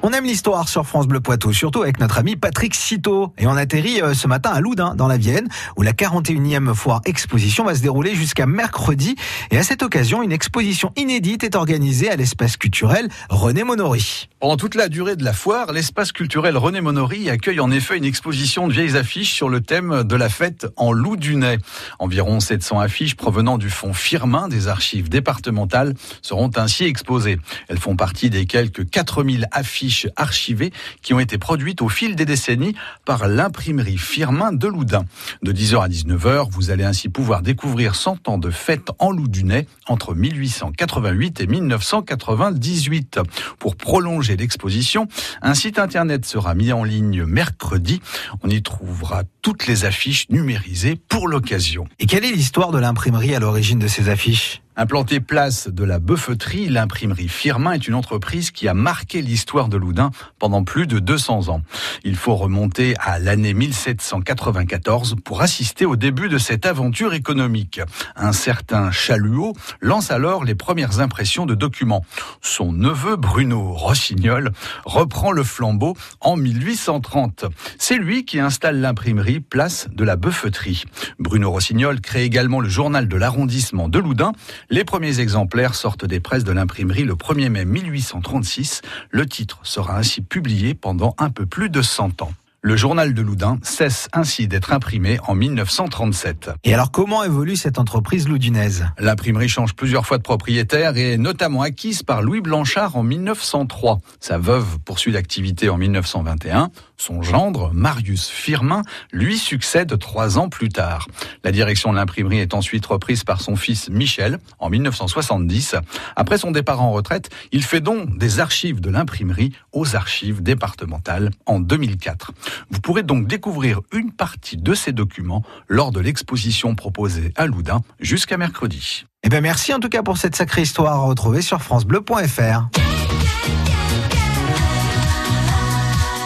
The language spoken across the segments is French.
On aime l'histoire sur France Bleu Poitou, surtout avec notre ami Patrick Citeau. Et on atterrit euh, ce matin à Loudun, dans la Vienne, où la 41e foire exposition va se dérouler jusqu'à mercredi. Et à cette occasion, une exposition inédite est organisée à l'espace culturel René Monory. Pendant toute la durée de la foire, l'espace culturel René Monory accueille en effet une exposition de vieilles affiches sur le thème de la fête en Loudunais. Environ 700 affiches provenant du fonds Firmin des archives départementales seront ainsi exposées. Elles font partie des quelques 4000 affiches archivées qui ont été produites au fil des décennies par l'imprimerie Firmin de Loudun. De 10h à 19h, vous allez ainsi pouvoir découvrir 100 ans de fête en Loudunais entre 1888 et 1998. Pour prolonger l'exposition, un site internet sera mis en ligne mercredi. On y trouvera toutes les affiches numérisées pour l'occasion. Et quelle est l'histoire de l'imprimerie à l'origine de ces affiches? Implantée place de la Beuffeterie, l'imprimerie Firmin est une entreprise qui a marqué l'histoire de Loudun pendant plus de 200 ans. Il faut remonter à l'année 1794 pour assister au début de cette aventure économique. Un certain Chaluot lance alors les premières impressions de documents. Son neveu Bruno Rossignol reprend le flambeau en 1830. C'est lui qui installe l'imprimerie place de la Beuffeterie. Bruno Rossignol crée également le journal de l'arrondissement de Loudun les premiers exemplaires sortent des presses de l'imprimerie le 1er mai 1836. Le titre sera ainsi publié pendant un peu plus de 100 ans. Le journal de Loudun cesse ainsi d'être imprimé en 1937. Et alors comment évolue cette entreprise loudunaise L'imprimerie change plusieurs fois de propriétaire et est notamment acquise par Louis Blanchard en 1903. Sa veuve poursuit l'activité en 1921. Son gendre, Marius Firmin, lui succède trois ans plus tard. La direction de l'imprimerie est ensuite reprise par son fils Michel en 1970. Après son départ en retraite, il fait don des archives de l'imprimerie aux archives départementales en 2004. Vous pourrez donc découvrir une partie de ces documents lors de l'exposition proposée à Loudun jusqu'à mercredi. Eh bien merci en tout cas pour cette sacrée histoire à retrouver sur francebleu.fr.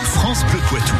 France Bleu Poitou.